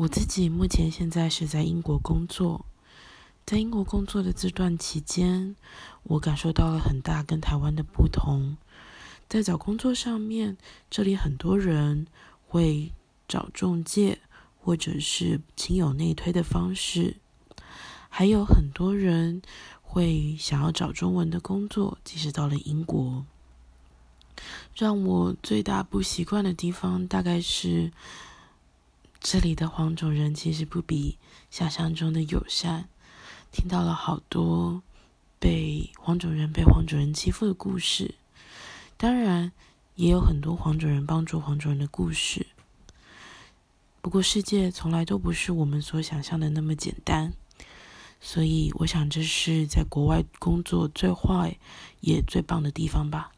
我自己目前现在是在英国工作，在英国工作的这段期间，我感受到了很大跟台湾的不同。在找工作上面，这里很多人会找中介或者是亲友内推的方式，还有很多人会想要找中文的工作，即使到了英国。让我最大不习惯的地方，大概是这里的黄种人其实不比想象中的友善。听到了好多被黄种人被黄种人欺负的故事，当然也有很多黄种人帮助黄种人的故事。不过世界从来都不是我们所想象的那么简单，所以我想这是在国外工作最坏也最棒的地方吧。